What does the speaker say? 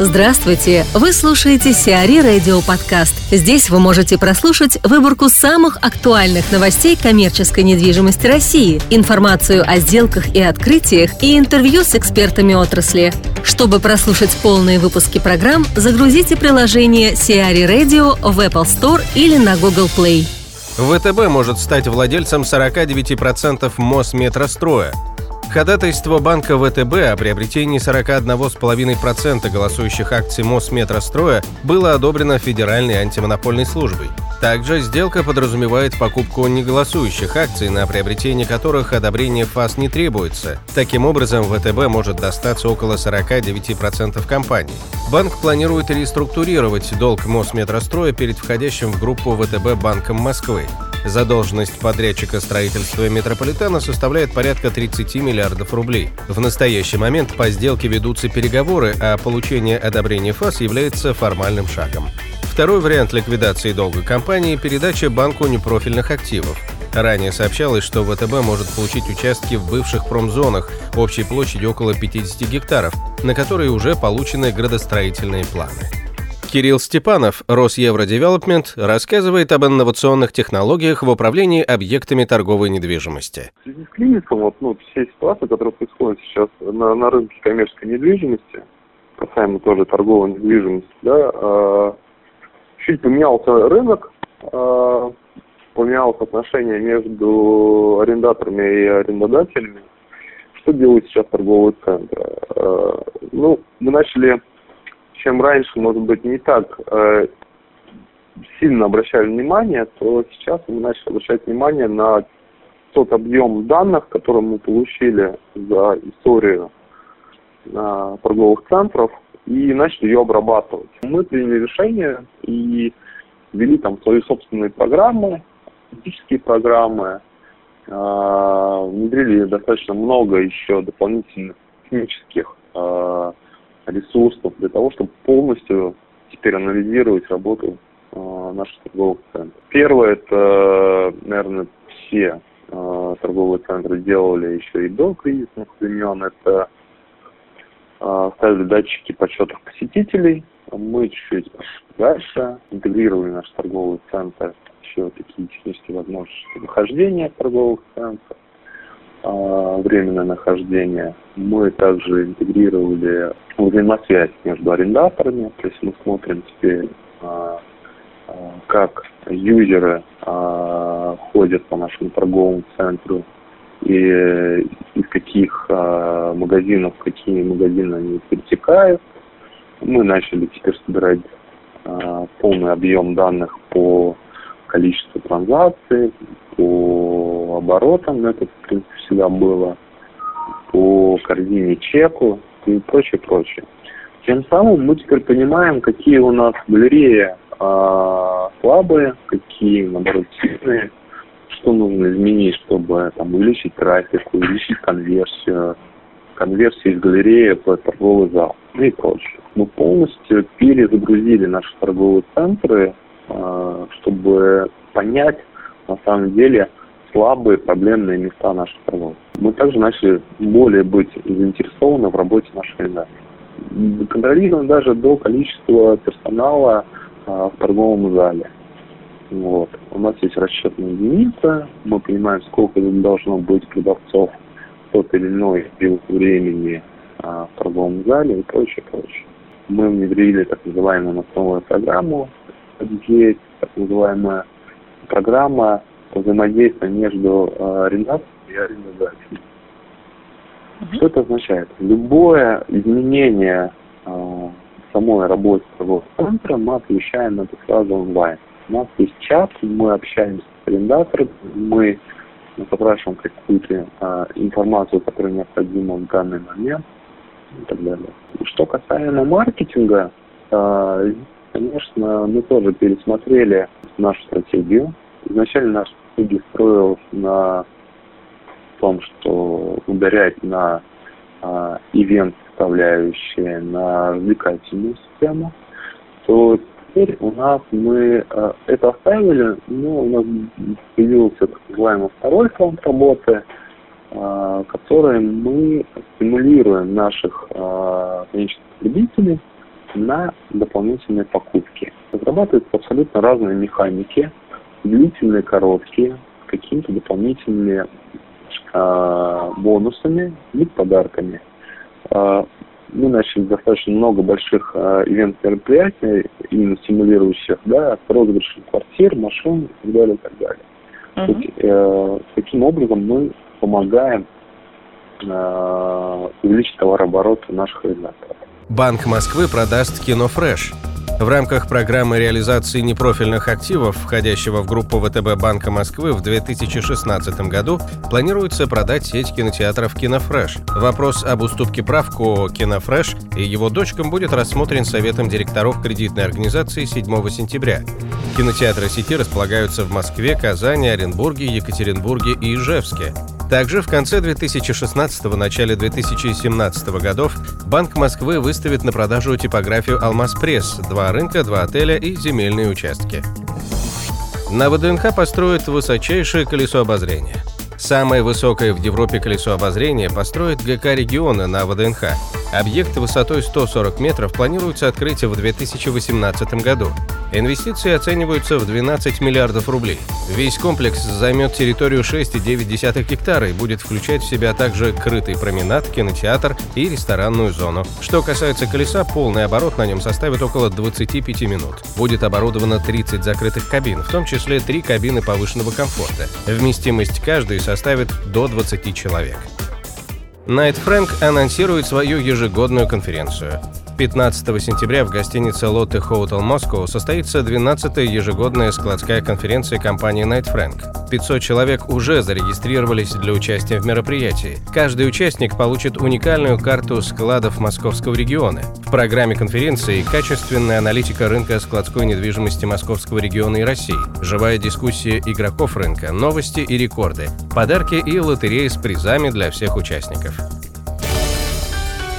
Здравствуйте! Вы слушаете Сиари Радио Подкаст. Здесь вы можете прослушать выборку самых актуальных новостей коммерческой недвижимости России, информацию о сделках и открытиях и интервью с экспертами отрасли. Чтобы прослушать полные выпуски программ, загрузите приложение Сиари Radio в Apple Store или на Google Play. ВТБ может стать владельцем 49% Мосметростроя. Ходатайство банка ВТБ о приобретении 41,5% голосующих акций Мосметростроя было одобрено Федеральной антимонопольной службой. Также сделка подразумевает покупку неголосующих акций, на приобретение которых одобрение ФАС не требуется. Таким образом, ВТБ может достаться около 49% компаний. Банк планирует реструктурировать долг Мосметростроя перед входящим в группу ВТБ Банком Москвы. Задолженность подрядчика строительства метрополитена составляет порядка 30 миллиардов рублей. В настоящий момент по сделке ведутся переговоры, а получение одобрения ФАС является формальным шагом. Второй вариант ликвидации долга компании – передача банку непрофильных активов. Ранее сообщалось, что ВТБ может получить участки в бывших промзонах общей площадью около 50 гектаров, на которые уже получены градостроительные планы. Кирилл Степанов, Росевродевелопмент, рассказывает об инновационных технологиях в управлении объектами торговой недвижимости. В связи с кризисом, вот, ну, все ситуации, которые происходят сейчас на, на рынке коммерческой недвижимости, касаемо тоже торговой недвижимости, да, э, чуть поменялся рынок, э, поменялось отношение между арендаторами и арендодателями. Что делают сейчас торговые центры? Э, ну, мы начали чем раньше, может быть, не так э, сильно обращали внимание, то сейчас мы начали обращать внимание на тот объем данных, который мы получили за историю э, торговых центров, и начали ее обрабатывать. Мы приняли решение и ввели там свои собственные программы, аналитические программы, э, внедрили достаточно много еще дополнительных технических э, ресурсов для того, чтобы полностью теперь анализировать работу э, наших торговых центров. Первое, это, наверное, все э, торговые центры делали еще и до кризисных времен, это э, ставили датчики подсчетов посетителей, мы чуть-чуть дальше интегрировали наш торговый центр, еще такие технические возможности выхождения торговых центров, временное нахождение. Мы также интегрировали взаимосвязь между арендаторами, то есть мы смотрим теперь, а, а, как юзеры ходят по нашему торговому центру и из каких магазинов, какие магазины они перетекают. Мы начали теперь собирать полный объем данных по количеству транзакций, по оборотам, это, в принципе, всегда было, по корзине чеку и прочее, прочее. Тем самым мы теперь понимаем, какие у нас галереи а, слабые, какие, наоборот, сильные, что нужно изменить, чтобы там, увеличить трафик, увеличить конверсию, конверсию из галереи в торговый зал ну и прочее. Мы полностью перезагрузили наши торговые центры, а, чтобы понять, на самом деле, слабые проблемные места наших торгов. Мы также начали более быть заинтересованы в работе наших организаций. Контролируем даже до количества персонала а, в торговом зале. Вот. У нас есть расчетная единица, мы понимаем, сколько должно быть продавцов в тот или иной период времени а, в торговом зале и прочее, прочее. Мы внедрили так называемую основную программу, так называемая программа взаимодействия между э, арендатором и арендодателем. Угу. Что это означает? Любое изменение э, самой работы торгового центра мы отвечаем это сразу онлайн. У нас есть чат, мы общаемся с арендатором, мы запрашиваем какую-то э, информацию, которая необходима в данный момент и так далее. Что касаемо маркетинга, э, конечно, мы тоже пересмотрели нашу стратегию. Изначально наша стратегия строилась на том, что ударять на а, ивент составляющие, на развлекательную систему, то теперь у нас мы а, это оставили, но у нас появился так называемый второй фронт работы, а, который мы стимулируем наших конечных потребителей на дополнительные покупки. Разрабатываются абсолютно разные механики, длительные, короткие, с какими-то дополнительными э, бонусами и подарками. Э, мы начали достаточно много больших э, ивент-мероприятий, именно стимулирующих, да, с розыгрышем квартир, машин и так далее, и так далее. Uh-huh. Э, таким образом мы помогаем э, увеличить товарооборот наших реализаторов. Банк Москвы продаст кино «Фрэш». В рамках программы реализации непрофильных активов, входящего в группу ВТБ Банка Москвы в 2016 году, планируется продать сеть кинотеатров «Кинофреш». Вопрос об уступке прав КО «Кинофреш» и его дочкам будет рассмотрен Советом директоров кредитной организации 7 сентября. Кинотеатры сети располагаются в Москве, Казани, Оренбурге, Екатеринбурге и Ижевске. Также в конце 2016 начале 2017 годов Банк Москвы выставит на продажу типографию «Алмаз Пресс», два рынка, два отеля и земельные участки. На ВДНХ построят высочайшее колесо обозрения. Самое высокое в Европе колесо обозрения построит ГК региона на ВДНХ. Объект высотой 140 метров планируется открыть в 2018 году. Инвестиции оцениваются в 12 миллиардов рублей. Весь комплекс займет территорию 6,9 гектара и будет включать в себя также крытый променад, кинотеатр и ресторанную зону. Что касается колеса, полный оборот на нем составит около 25 минут. Будет оборудовано 30 закрытых кабин, в том числе 3 кабины повышенного комфорта. Вместимость каждой составит до 20 человек. Найт Фрэнк анонсирует свою ежегодную конференцию. 15 сентября в гостинице Lotte Hotel Moscow состоится 12-я ежегодная складская конференция компании Night Frank. 500 человек уже зарегистрировались для участия в мероприятии. Каждый участник получит уникальную карту складов московского региона. В программе конференции качественная аналитика рынка складской недвижимости московского региона и России, живая дискуссия игроков рынка, новости и рекорды, подарки и лотереи с призами для всех участников.